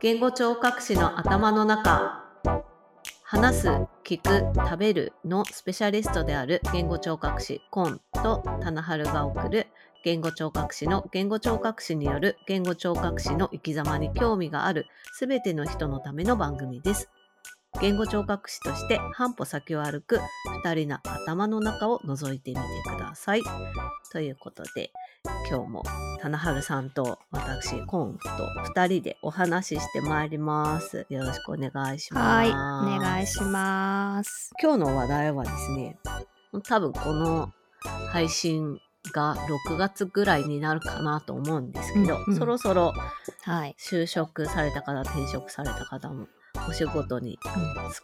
言語聴覚士の頭の中。話す、聞く、食べるのスペシャリストである言語聴覚士コンと棚春が送る。言語聴覚士の言語聴覚士による言語聴覚士の生き様に興味がある。すべての人のための番組です。言語聴覚士として半歩先を歩く二人の頭の中を覗いてみてください。ということで、今日も棚春さんと私、コンと二人でお話ししてまいります。よろしくお願いします。はい、お願いします。今日の話題はですね、多分この配信が6月ぐらいになるかなと思うんですけど、うんうんそろそろはい。就職された方、転職された方もお仕事に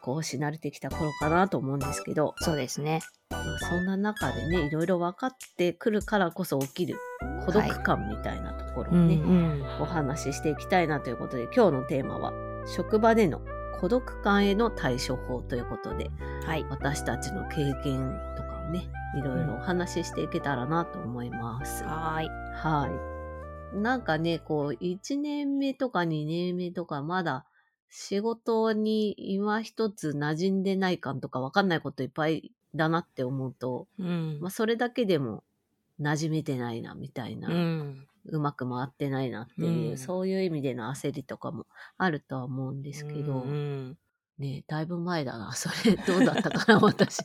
少し慣れてきた頃かなと思うんですけど、そうですね。まあそんな中でね、いろいろ分かってくるからこそ起きる孤独感みたいなところをね、ん。お話ししていきたいなということで、今日のテーマは、職場での孤独感への対処法ということで、はい。私たちの経験とかをね、いろいろお話ししていけたらなと思います。はーい。はい。なんかね、こう、1年目とか2年目とか、まだ仕事に今一つ馴染んでない感とかわかんないこといっぱいだなって思うと、うんまあ、それだけでも馴染めてないな、みたいな。うん。うまく回ってないなっていう、うんそういう意味での焦りとかもあるとは思うんですけど、うん。ねだいぶ前だな。それどうだったかな、私。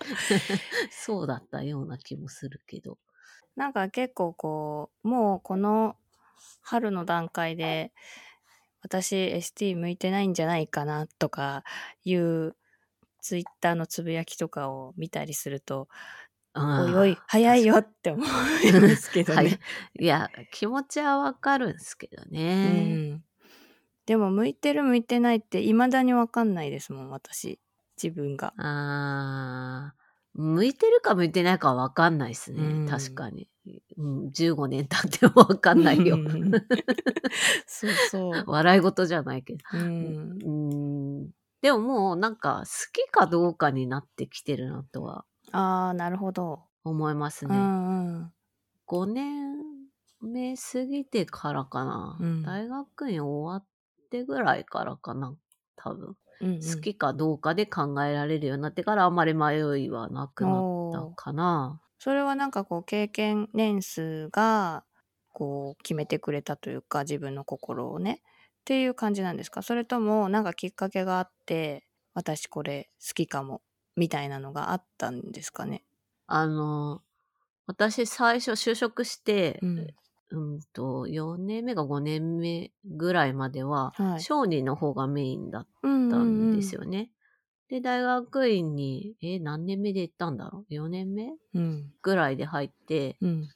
そうだったような気もするけど。なんか結構こう、もうこの春の段階で、私 ST 向いてないんじゃないかなとかいうツイッターのつぶやきとかを見たりすると、おいおい、早いよって思うんですけどはいね。。いや、気持ちはわかるんですけどうね。ん。でも向いてる向いてないって未だにわかんないですもん、私。自分が。あー向いてるか向いてないかはわかんないですね。うん確かに。うん、15年経ってもわかんないよう。ん そうそう。笑い事じゃないけど。うん。うんでももうなんか好きかどうかになってきてるなとはああ、なるほど。思いますうね。んうん。5年目過ぎてからかな。うん大学院終わってぐらいからかな。多分。うんうん。好きかどうかで考えられるようになってからあんまり迷いはなくなったかな。それはなんかこう経験年数がこう決めてくれたというか自分の心をね。っていう感じなんですか？それともなんかきっかけがあって私これ好きかもみたいなのがあったんですかね？あの、私最初就職して、うんうんと、4年目か5年目ぐらいまでは、はい。小児の方がメインだっうんたんですよ。よね。で、大学院に、え、何年目で行ったんだろう ?4 年目うん。ぐらいで入って、うん。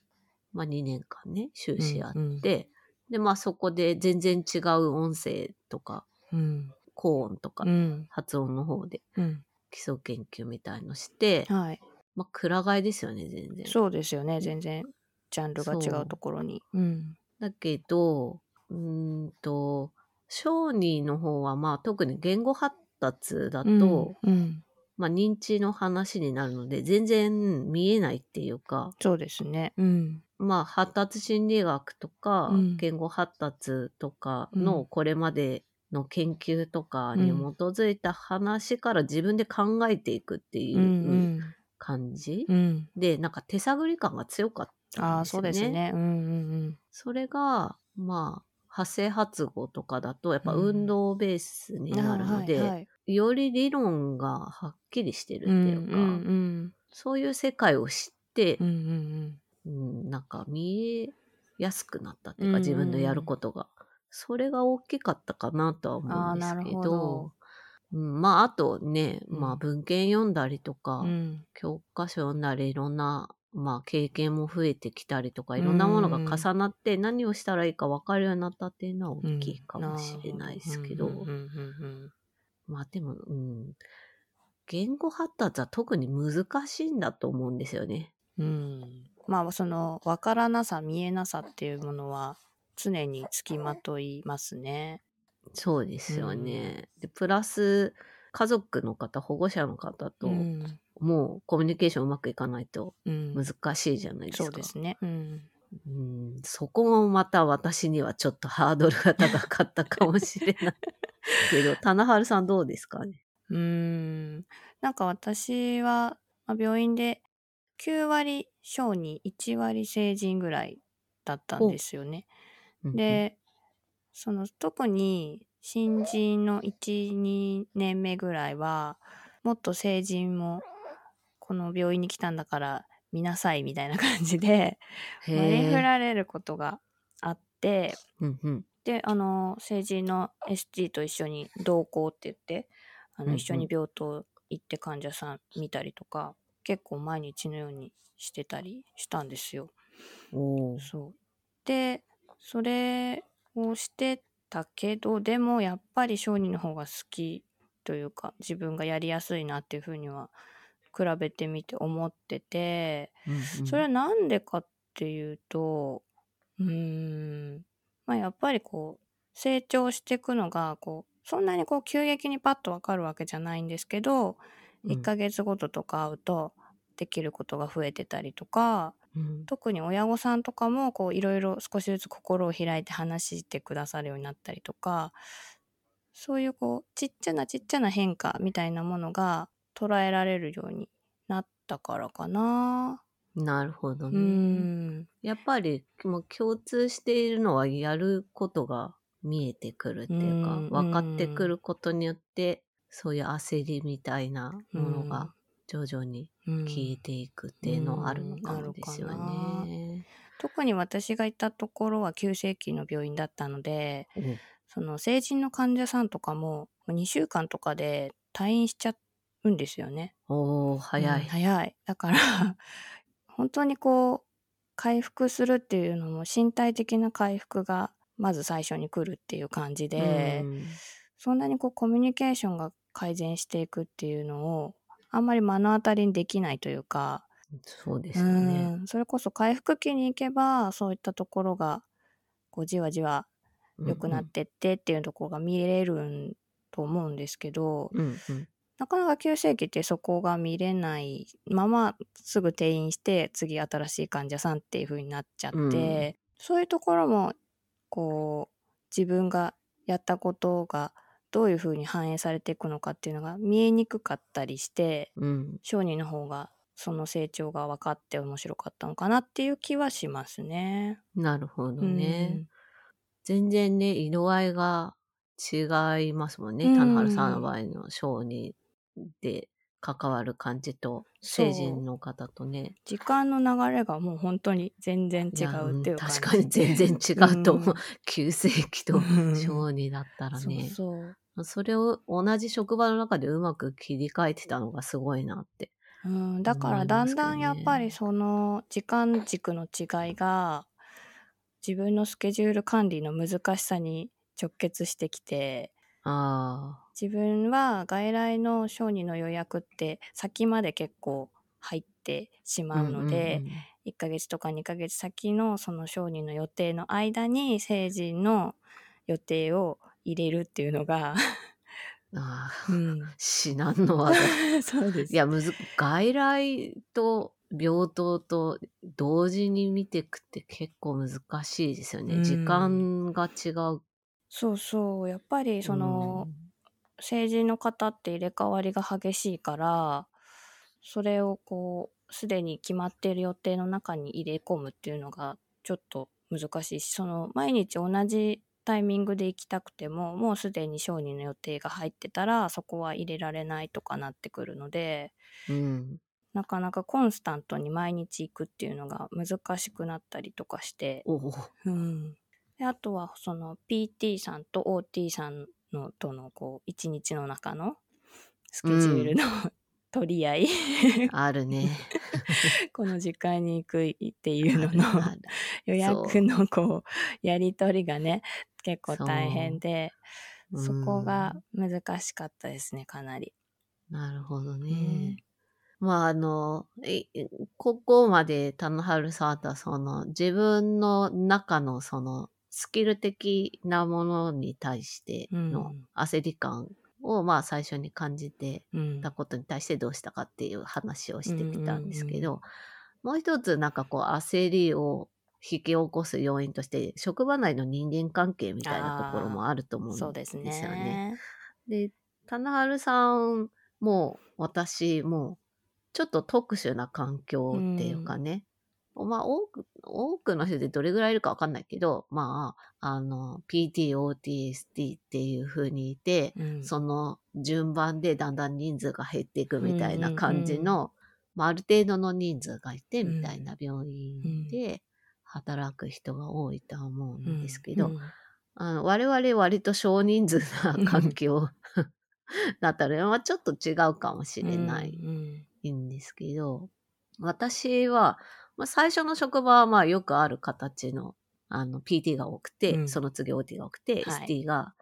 まあ2年間ね、修士やっうんて、で、まあそこで全然違う音声とか、うん。高音とか、うん。発音の方でうん。基礎研究みたいのして、はい。まあ、くら替えですよね、全然。そうですよね全然ジャンルが違うところに。うん。だけど、うーんと、小児の方は、まあ、特に言語発達だと、うんまあ、認知の話になるので、全然見えないっていうか、そうですね。うん。まあ、発達心理学とか、うん。言語発達とかうん。のこれまでの研究とかに基づいた話から自分で考えていくっていうんううん。感じ、うん。で、なんか手探り感が強かった。ああそうですね。うんうんそれが、まあ、発声発語とかだと、やっぱうん。運動ベースにうんなるので、あーはいはい。より理論がはっきりしてるっていうか、うんうんそういう世界を知ってうんう、んうん。なんか見えやすくなったっていうか、うんうん自分のやることが。それが大きかったかなとは思うんですけどど、うん、まあ、あとね、うん。まあ、文献読んだりとか、うんうん。教科書読んだり、いろんな、まあ、経験も増えてきたりとか、いろんなものが重なって、何をしたらいいか分かるようになったっていうのは大きいかもしれないですけど、うんうんうんまあでも、うん、言語発達は特に難しいんだと思うんですよね。うん。うんまあその分からなさ見えなさっていうものは常につきまといますね。そうですよね。で、プラス、家族の方、保護者の方と、うんもうコミュニケーションうまくいかないとうん難しいじゃないですか。そうですね。うんうん、そこもまた私にはちょっとハードルが高かったかもしれないけど、棚春さんどうですかね？うーん。なんか私は、まあ病院で9割小児、1割成人ぐらいだったんですよね。うんうん、で、その特に新人の1、2年目ぐらいは、もっと成人もこの病院に来たんだから見なさいみたいな感じで、へ割り振え。られることがあって、うんうん。で、あの、成人の ST と一緒に同行って言って、あの、一緒に病棟行って患者さん見たりとか、結構毎日のようにしてたりしたんですよ。そう。で、それをしてたけど、でもやっぱり小児の方が好きというか、自分がやりやすいなっていうふうには比べてみて思ってて、うんうん。それはなんでかっていうと、うーん、まあやっぱりこう、成長していくのが、こう、そんなにこう急激にパッとわかるわけじゃないんですけど、うん。1ヶ月ごととか会うと、できることが増えてたりとか、うん。特に親御さんとかもこういろいろ少しずつ心を開いて話してくださるようになったりとかそういうこうちっちゃなちっちゃな変化みたいなものが捉えられるようになったからかな。なるほどうね。んやっぱりもう共通しているのはやることが見えてくるっていうか、うん分かってくることによって、そういう焦りみたいなものが徐々にうん消えていくっていうのはあるのかもですよね。特に私がいたところは急性期の病院だったのでおその成人の患者さんとかも2週間とかで退院しちゃうんですよね。おー早い。うん早い。だから、本当にこう、回復するっていうのも身体的な回復がまず最初に来るっていう感じで、うんそんなにこうコミュニケーションが改善していくっていうのをあんまり目の当たりにできないというか、そうですよね。うんそれこそ回復期に行けばそういったところがこうじわじわ良くなってってっていうところが見れるんと思うんですけど、うんうんなかなか急性期ってそこが見れないまますぐ転院して次新しい患者さんっていう風になっちゃって、うんそういうところもこう自分がやったことがどういう風に反映されていくのかっていうのが見えにくかったりしてうん小児の方がその成長が分かって面白かったのかなっていう気はしますね。なるほどうんね。全然ね、色合いが違いますもんね。うん田原さんの場合ので関わる感じと、成人の方とね。時間の流れがもう本当に全然違やうっていう感じん確かに全然違うと思う。う ん急性期とうん小児だったらね。そうそうそれを同じ職場の中でうまく切り替えてたのがすごいなって。うん、だからだんだんやっぱりその時間軸の違いが自分のスケジュール管理の難しさに直結してきてあ自分は外来の小児の予約って先まで結構入ってしあ。まうので、んんん1ヶ月とか2ヶ月先のその小児の予定の間に成人の予定を入れるっていうのが、ああ、うん、至難の技。そうですいや、むず、外来と病棟と同時に見ていくって結構難しいですよね。うん時間が違う。そうそうやっぱりその、成人の方って入れ替わりが激しいからそれをこうすでに決まっている予定の中に入れ込むっていうのがちょっと難しいしその毎日同じタイミングで行きたくてももうすでに小児の予定が入ってたらそこは入れられないとかなってくるのでうん。なかなかコンスタントに毎日行くっていうのが難しくなったりとかして。うん、であとはその PT さんと OT さんのとのこう一日の中のスケジュールの、取り合いあるね。この時間に行くっていうのの予約のこうやり取りがね結構大変でうんそこが難しかったですねかなり。なるほどね。うんまあ、あの、いここまで田野春さんとはその自分の中のそのスキル的なものに対してのうん。焦り感をまあ最初に感じてうん。たことに対してどうしたかっていう話をしてきたんですけうんど、もう一つなんかこう焦りを引き起こす要因として、職場内の人間関係みたいなところもあると思うんですよそうですね。棚春さんも私もちょっと特殊な環境っていうかね、まあ多く、多くの人でどれぐらいいるかわかんないけど、まあ、あの、PT、OT、ST っていう風にいて、うん。その順番でだんだん人数が減っていくみたいな感じうんうんの、まあ、ある程度の人数がいてうん。みたいな病院で働く人が多いとは思うんですけど、うんあの我々割と少人数な環境 だったので、まあ、ちょっと違うかもしれないうん。んですけど、私は、まあ、最初の職場はまあよくある形のあの PT が多くて、うんその次 OT が多くて、はい ST が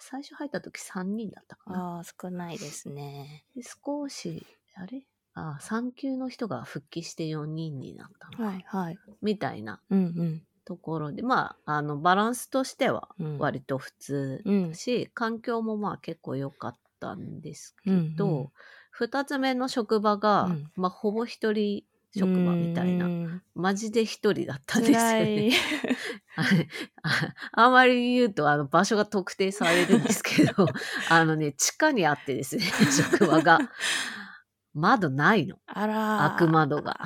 最初入った時3人だったかな。ああ、少ないですね。で少し、あれ？あ、産休の人が復帰して4人になったのか、はいはい。みたいなうんところで、まあ、あの、バランスとしてはうん。割と普通うんだし、環境もまあ結構良かったんですけうんうんど、二、つ目の職場が、うんまあほぼ一人職場みたいな、な。マジで一人だったんですよ辛ね ああまり言うと、あの、場所が特定されるんですけど、あのね、地下にあってですね、職場が。窓ないの。あらー。開く窓が。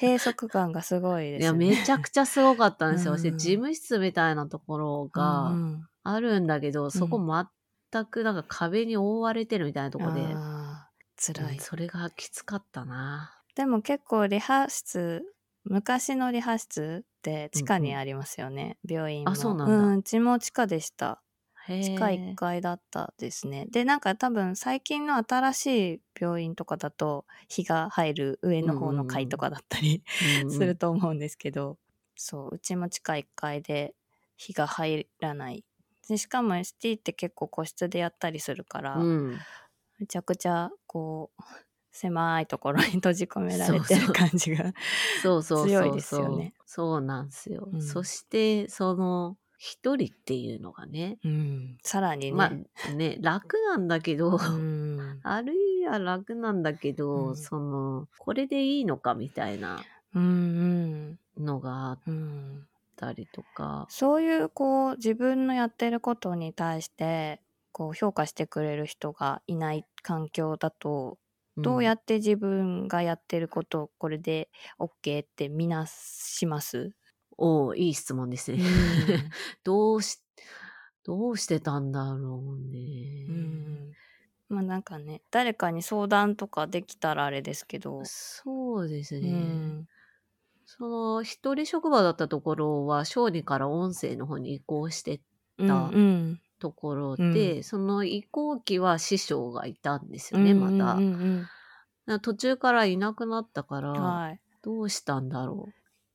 閉塞感がすごいですいや、ね。めちゃくちゃすごかったんですよ。うん私事務室みたいなところうがんあるんだけど、そこ全くなんか壁に覆われてるみたいなところで、辛い。うんそれがきつかったな。でも結構リハ室、昔のリハ室って地下にありますよね、病院も。あそうなんだうん、うちも地下でした。へ地下1階だったですね。で、なんか多分最近の新しい病院とかだと、日が入る上の方の階とかだったりすると思うんですけど、そう、うちも地下1階で日が入らない。でしかも ST って結構個室でやったりするから、うん。めちゃくちゃこう、狭いところに 閉じ込められてる感じが。強いですよね。そうなんですよ。うんそして、その、一人っていうのがね、うん、さらにね。まあね、楽なんだけど、うん、あるいは楽なんだけど、うんその、これでいいのかみたいなうん、のがあっうん、うん。たりとか、そういうこう自分のやってることに対してこう評価してくれる人がいない環境だとどうやっって自分がやってることをこれで OK ってみなします、おいい質問ですね。どうし、どうしてたんだろうね。うん。まあなんかね誰かに相談とかできたらあれですけど、そうですうね。ん。その、一人職場だったところは、小児から音声の方に移行してうんうんところで、うん。その移行期は師匠がいたんですよね、また。うんうん。途中からいなくなったから、うんはい。どうしたんだろ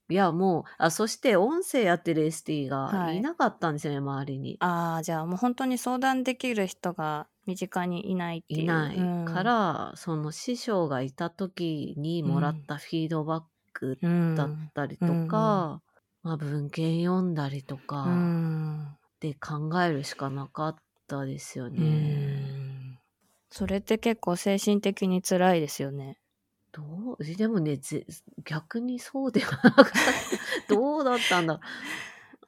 う。いや、もう、あ、そして音声やってる ST がはい。いなかったんですよね、周りに。ああじゃあもう本当に相談できる人が身近にいないっていう。いないうん。から、その師匠がいた時にもらったフィードバックうんだったりとうん。か、まあ文献読んだりとか。うんで考えるしかなかったですようね。んそれって結構精神的に辛いですよね。どう？でもねぜ逆にそうではなかった。どうだったんだ？ろう。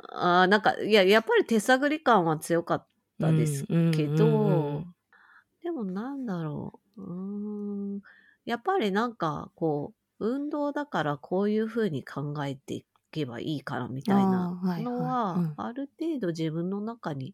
あーなんか、いや、やっぱり手探り感は強かったですうんけど、うんうんうんでもなんだろう。うーん。やっぱりなんか、こう、運動だからこういうふうに考えていけばいいからみたいなのはある程度自分の中に、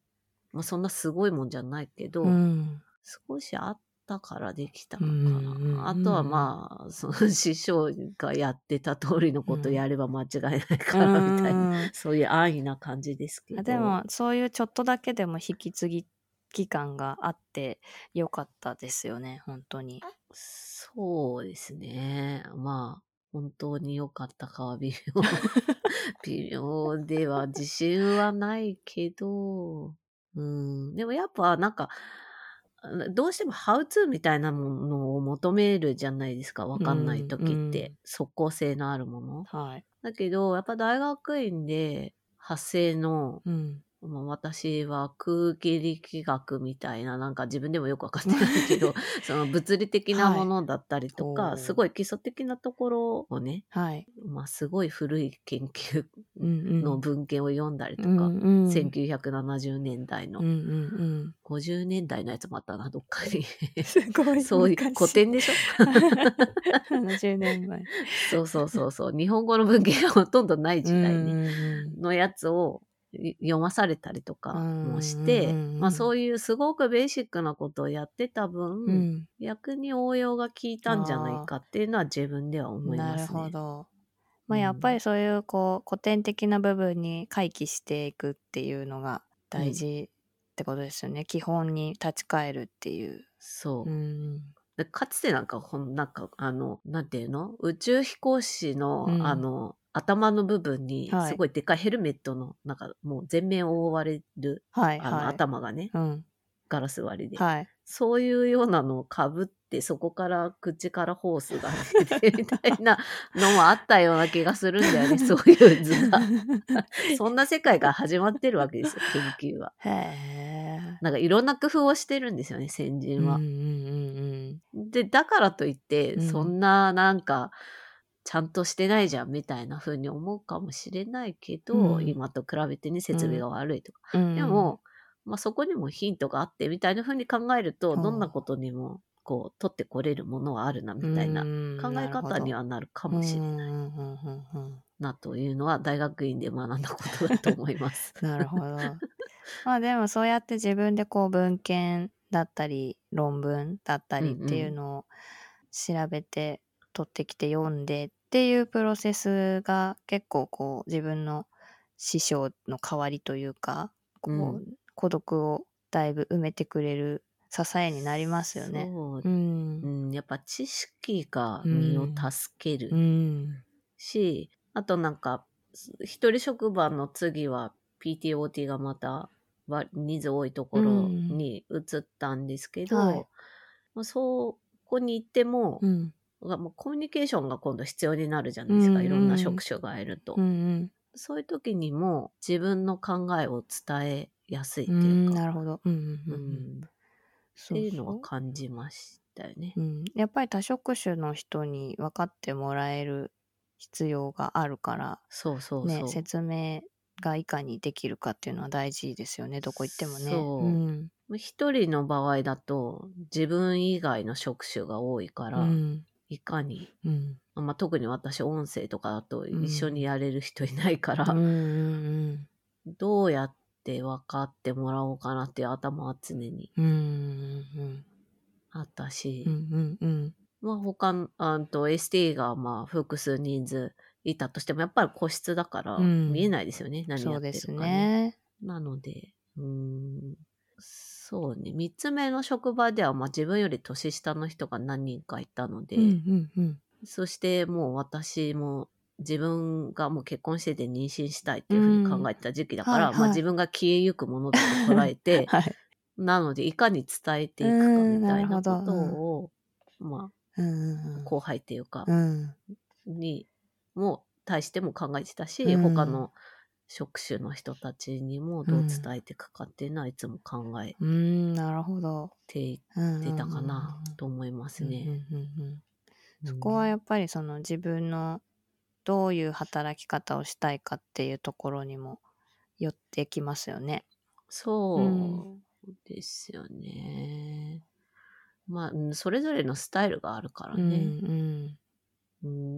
まあそんなすごいもんじゃないけど、うん少しあったからできたのかうんうんうんな。あとはまあ、その師匠がやってた通りのことやれば間違いないからみたいな、うんそういう安易な感じですけど。あでもそういうちょっとだけでも引き継ぎ期間があってよかったですよね本当に。そうですね。まあ、本当に良かったかは微妙。微妙では自信はないけど、うん。でもやっぱなんか、どうしてもハウツーみたいなものを求めるじゃないですか。わかんない時うんって。即効性のあるもの。はい。だけど、やっぱ大学院で発声のうんまあ、私は空気力学みたいな、なんか自分でもよくわかってないけど、その物理的なものだったりとか、はいすごい基礎的なところをね、はい。まあ、すごい古い研究うんうん。の文献を読んだりとうんか、うん、1970年代の、うんうん50年代のやつもあったな、どっかに。うん。すごい。そういう古典でしょ？70年前。そうそうそうそう。日本語の文献がほとんどない時代に、うんうんのやつをい読まされたりとかもしうんてうんうんうん、まあそういうすごくベーシックなことをやってた分、うん逆に応用が効いたんじゃないかっていうのは自分では思いなるますね。ほど。まあ、うんやっぱりそういうこう古典的な部分に回帰していくっていうのが大事ってことですよね。基本に立ち返るっていう。そう。うん。でかつてなんかほんなんかあのなんていうの？宇宙飛行士の、うんあの頭の部分にはいすごいでかいヘルメットのなんかもう全面を覆われる、あのはいはい。頭がねうん。ガラス割りで、はい。そういうようなのをかぶってそこから口からホースが出てみたいな のもあったような気がするんだよねそういう図が。そんな世界が始まってるわけですよ研究は。へえ。なんかいろんな工夫をしてるんですよね先うん人は。うんうんでだからといって、うんそんななんかちゃんとしてないじゃんみたいな風に思うかもしれないけど、うん。今と比べてね設備が悪いとか、うん。うん。でも、まあ、そこにもヒントがあってみたいな風に考えると、う。んどんなことにもこう取ってこれるものはあるなみたいなうん。考え方にはなるかもしれないなというのは大学院で学んだことだと思います。なるほど。まあでもそうやって自分でこう文献だったり論文だったりっていうのを調べて取ってきて読んでっていうプロセスが結構こう自分の師匠の代わりというかこう、うん孤独をだいぶ埋めてくれる支えになりますよね。そうう、んう。ん、やっぱ知識が身を助ける。うん。し、あとなんか、一人職場の次は PTOT がまたわ人数多いところに移ったんですけど、はいまあそこに行っても、うん。がもうコミュニケーションが今度必要になるじゃないですか、うんいろんな職種がいると、うんそういう時にも自分の考えを伝えやすいってうん。ういうんか、なるほど。うんうんううん。っていうのは感じましたよね。うん、やっぱり多職種の人に分かってもらえる必要があるから、そうそうそう。ね、説明がいかにできるかっていうのは大事ですよね。どこ行ってもね。そう。うん。一人の場合だと自分以外の職種が多いから、うんいかにうん。まあ、特に私音声とかだとうん一緒にやれる人いないから、うんうんどうやって分かってもらおうかなっていう頭は常にうんうんあったし、うんうんうん。まあ他のあんと ST がまあ複数人数いたとしてもやっぱり個室だからうん。見えないですよね、何やってるかそうですね。なのでうーんそうね。3つ目の職場ではまあ自分より年下の人が何人かいたので、うんうんうん。そしてもう私も自分がもう結婚してて妊娠したいっていうふうに考えてた時期だから、うんはいはい。まあ自分が消えゆくものだと捉えて、はい。なのでいかに伝えていくかみたいなことを、まうんうんあ後輩っていうか、うん。にも対しても考えてたし、うん。他の職種の人たちにもどう伝えていくかっていうのはいつも考えうんなるほど。ていうんってたかなと思いますね。そこはやっぱりその自分のどういう働き方をしたいかっていうところにも寄ってきますよね。そうですよね。まあ、うんそれぞれのスタイルがあるからね。うんうん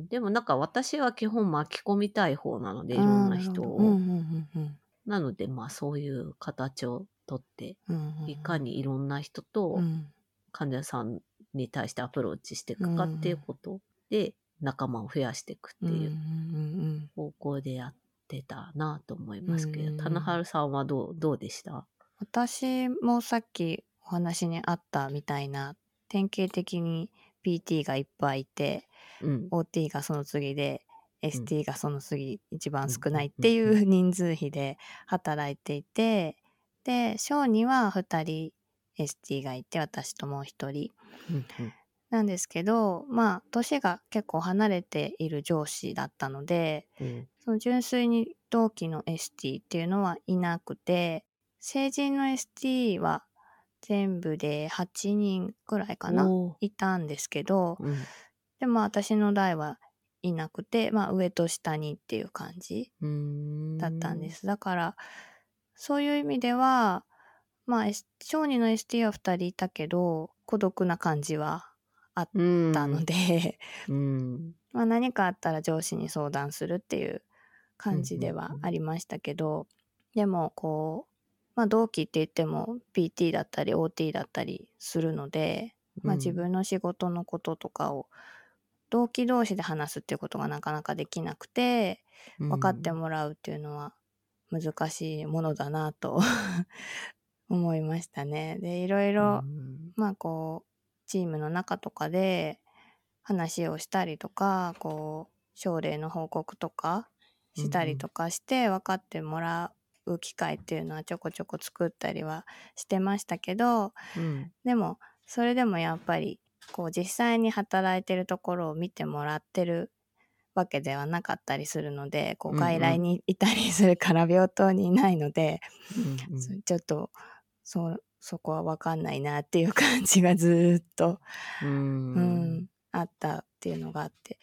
でもなんか私は基本巻き込みたい方なので、うん、いろんな人を。うんうんうんなので、まあそういう形をとって、うんうんいかにいろんな人とうん。患者さんに対してアプローチしていくかっていうことで、仲間を増やしていくっていう方向でやってたなと思いますけど、うん棚春さんはどうどうでした？私もさっきお話にあったみたいな典型的に PT がいっぱいいてうん。OT がその次で ST がその次一番少ないっうんていう人数比で働いていてで小には2人 ST がいて私ともう1人。なんですけど、まあ、年が結構離れている上司だったので、うん。その純粋に同期の ST っていうのはいなくて、成人の ST は全部で8人くらいかなおーいたんですけど、うん。でも私の代はいなくて、まあ上と下にっていう感じうーん。だったんです。だから、そういう意味では、まあ、S- 小児の ST は2人いたけど、孤独な感じはあっうんたので、うん。まあ何かあったら上司に相談するっていう感じではありましたけど、でもこう、まあ同期って言っても PT だったり OT だったりするので、まあ自分の仕事のこととかを同期同士で話すっていうことがなかなかできなくて、分かってもらうっていうのは難しいものだなと 思いましたね。で、いろいろ、うん。まあこう、チームの中とかで話をしたりとか、こう、症例の報告とかしたりとかして分かってもらう機会っていうのはちょこちょこ作ったりはしてましたけど、うん。でも、それでもやっぱり、こう実際に働いてるところを見てもらってるわけではなかったりするので、こううん。うん外来にいたりするから病棟にいないので、うんそちょっと、そ、そこはわかんないなっていう感じがずーっと、ううんん、あったっていうのがあって。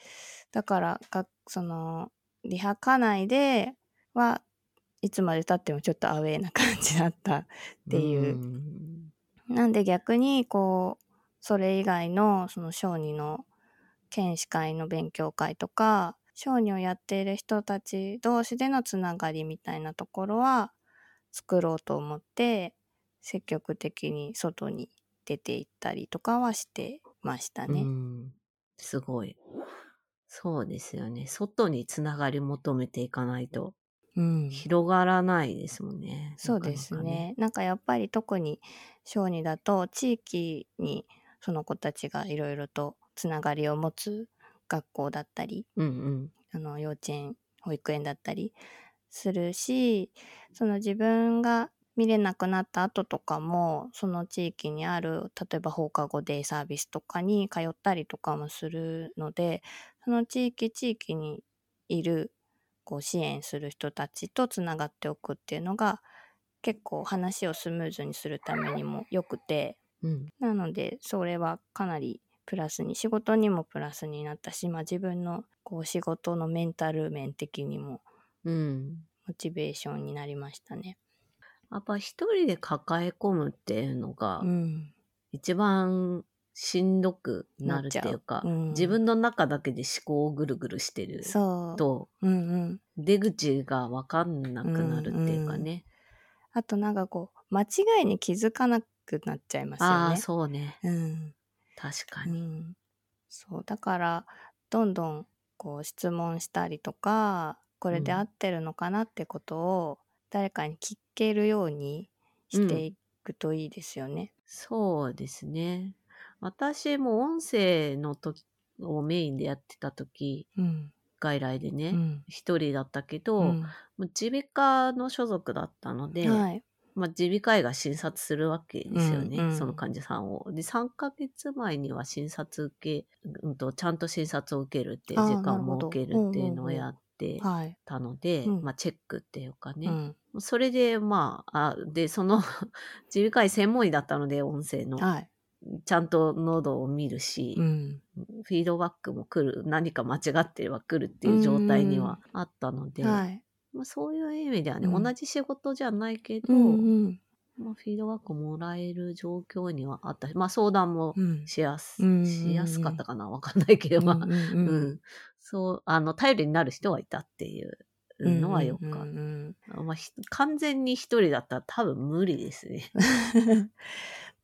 だから、がその、リハ科内ではいつまで経ってもちょっとアウェーな感じだった っていううんなんで逆にこうそれ以外のその小児の検視会の勉強会とか小児をやっている人たち同士でのつながりみたいなところは作ろうと思って積極的に外に出て行ったりとかはしてましたうね。んすごい。そうですよね。外につながり求めていかないとうん広がらないですもんね。そうですなかなかね。なんかやっぱり特に小児だと地域にその子たちがいろいろとつながりを持つ学校だったりうんうん。あの幼稚園保育園だったりするしその自分が見れなくなった後とかもその地域にある例えば放課後デイサービスとかに通ったりとかもするのでその地域地域にいるこう支援する人たちとつながっておくっていうのが結構話をスムーズにするためにもよくてうんなので、それはかなりプラスに、仕事にもプラスになったし、まあ自分のこう仕事のメンタル面的にもうん。モチベーションになりましたね。やっぱ一人で抱え込むっていうのがうん。一番しんどくなるっていうか、ううん自分の中だけで思考をぐるぐるしてる。とうんうん。出口がわかんなくなるっていうかね。あとなんかこう、間違いに気づかなくなっちゃいますよね。ああ、そうね。うん。確かに。うん。そう。だから、どんどんこう質問したりとか、これで合ってるのかなってことを誰かに聞けるようにしていくといいですよね。そうですね。私も音声の時をメインでやってた時、うん。外来でね、うん。一人だったけど、耳鼻科の所属だったので、はい。まあ、耳鼻科医が診察するわけですよね、うんうんその患者さんを。で、3ヶ月前には診察受け、うんと、ちゃんと診察を受けるって時間を設けるっていうのをやってはい。たので、うんまあ、チェックっていうかね。うん。それで、まあ、あで、その 耳鼻科医専門医だったので、音声の。はい。ちゃんと喉を見るし、うん。フィードバックも来る、何か間違ってれば来るっていう状態にはあったので、はい。まあ、そういう意味ではね、うん同じ仕事じゃないけど、うんうん。まあ、フィードバックもらえる状況にはあったし、まあ、相談もうん。しやす、うんしやすかったかなわかんないけど、まあ、うんそう、あの、頼りになる人はいたっていううんのはよかった。うんうんまあ、ひ完全に一人だったら多分無理ですね。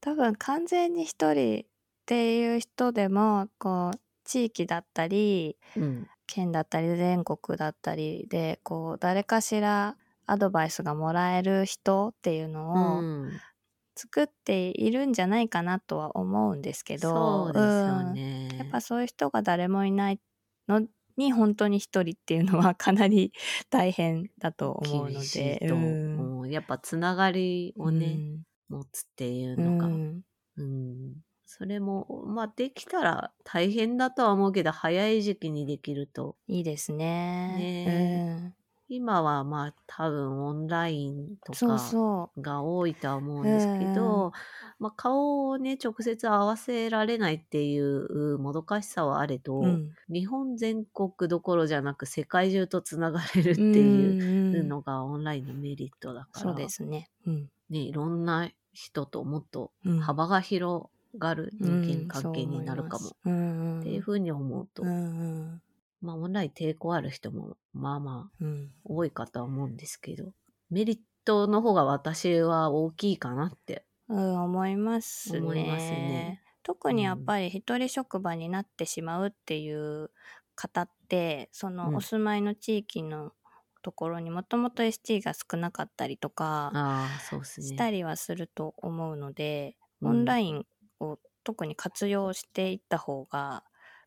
うん多分完全に一人っていう人でもこう地域だったりうん。県だったり全国だったりでこう誰かしらアドバイスがもらえる人っていううのをん。作っているんじゃないかなとは思うんですけどそうですようんね。やっぱそういう人が誰もいないのに本当に一人っていうのはかなり 大変だと思うので。やっぱつながりをね、うん持つっていううのが、ん。うん。それも、まあ、できたら大変だとは思うけど、早い時期にできると。いいですね。ね今はまあ多分オンラインとそうかそが多いとは思うんですけど、まあ、顔をね直接合わせられないっていうもどかしさはあれど、う。うん。日本全国どころじゃなく世界中とつながれるっていううんのがオンラインのメリットだから、そうですね。うん。ね、いろんな人ともっとうん幅が広がる人間関係うんになるかも、。っていうふうに思うと、うんうんまあオンライン抵抗ある人もまあまあうん。多いかとは思うんですけど、メリットの方が私は大きいかなって。うん、思いますね。思いますね特にやっぱり一人職場になってしまうっていう方って、そうんのお住まいの地域のところにもともと ST が少なかったりとか。したりはすると思うので、うんオンラインを特に活用していった方が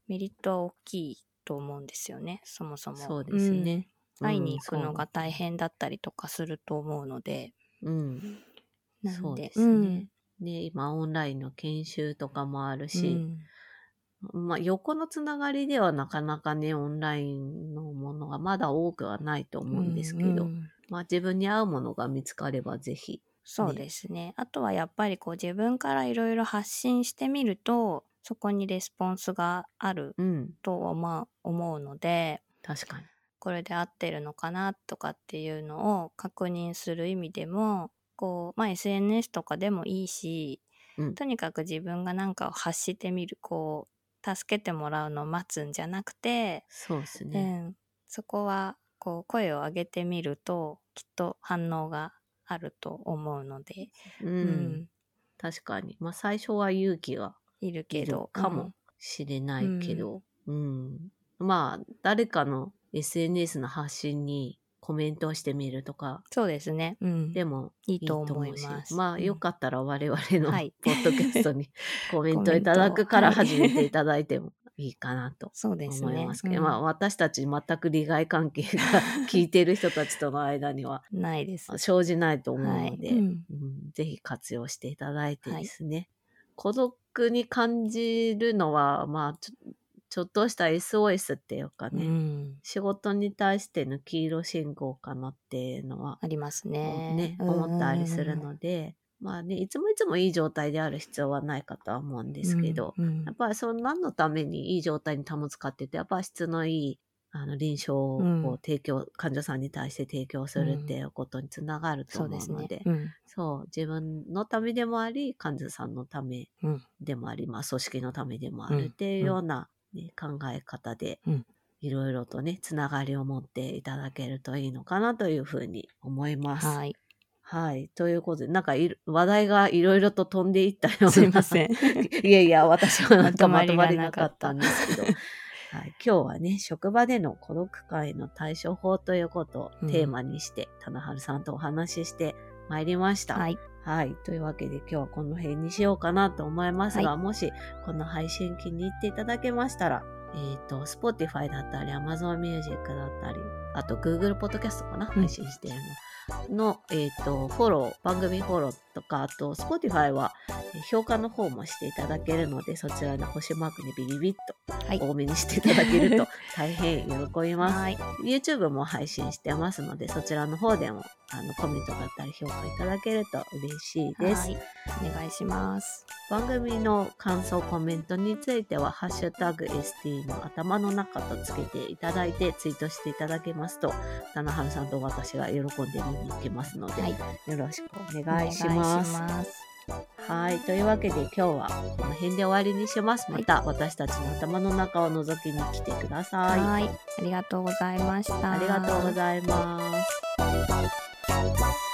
メリットは大きいと思うんですよね、そもそも。そうですね。うん会いに行くうんのが大変だったりとかすると思うので。うん。そうでですね。で、今オンラインの研修とかもあるうんし、うんまあ横のつながりではなかなかね、オンラインのものがまだ多くはないと思うんですけど、うんうんまあ自分に合うものが見つかればぜひ。そうですね。あとはやっぱりこう自分からいろいろ発信してみると、そこにレスポンスがあるうん。とはまあ思うので、確かに。これで合ってるのかなとかっていうのを確認する意味でも、こう、まあ SNS とかでもいいし、うんとにかく自分が何かを発してみる、こう、助けてもらうのを待つんじゃなくて、そうですうね。ん、そこはこう声を上げてみるときっと反応があると思うので、うん。うん確かに。まあ最初は勇気がいるけどかも。しれないけど、うん。まあ、誰かの SNS の発信にコメントをしてみるとか、そうですね、うん、でもいいいいとと思います。まあ、うんよかったら我々のはい。ポッドキャストに コメントいただくから始めていただいてもいいかなと思いますけど、うん。まあ、私たち全く利害関係が聞いてる人たちとの間には ないです。生じないと思うので、はい。うん。うん。ぜひ活用していただいてですね、孤独に感じるのは、まあちょ、ちょっとした SOS っていうかね、うん、仕事に対しての黄色信号かなっていうのは、ありますね。ね、思ったりするので、まあね、いつもいつもいい状態である必要はないかとは思うんですけど、うんうん。やっぱりその何のためにいい状態に保つかって言って、やっぱ質のいいあの臨床を提供、患者さんに対して提供するっていうことにつながるとそうです思うので、ね、うん。そう、自分のためでもあり、患者さんのためうん。でもあり、まあ、組織のためでもあるっていうような、ね考え方でうん、いろいろとね、つながりを持っていただけるといいのかなというふうに思います。はい。はい。ということで、なんか話題がいろいろと飛んでいったような。すいません。いやいや、私はなんかままとまりなかったんですけど。はい、今日はね、職場での孤独感への対処法ということをテーマにして、棚春さんとお話ししてまいりました。はいはい。というわけで今日はこの辺にしようかなと思いますが、はもしこの配信気に入っていただけましたら、えっ、と、Spotify だったり、Amazon Music だったり、あと Google Podcast かな、配信しているの。の、えっ、と、フォロー、番組フォローとか、あと Spotify はえー評価の方もしていただけるので、そちらの星マークにビリビッはいと多めにしていただけると 大変喜びます。はい YouTube も配信してますので、そちらの方でもあのコメントだったり評価いただけると嬉しいです。はいお願いします番組の感想、コメントについては、ハッシュタグ ST の頭の中とつけていただいて、ツイートしていただけますと、棚春さんと私が喜んで見に行きますので、はいよろしくおお願いします。願いしますはい。というわけで今日はこの辺で終わりにします。また私たちの頭の中を覗きに来てください。はいありがとうございましたありがとうございます。Bye.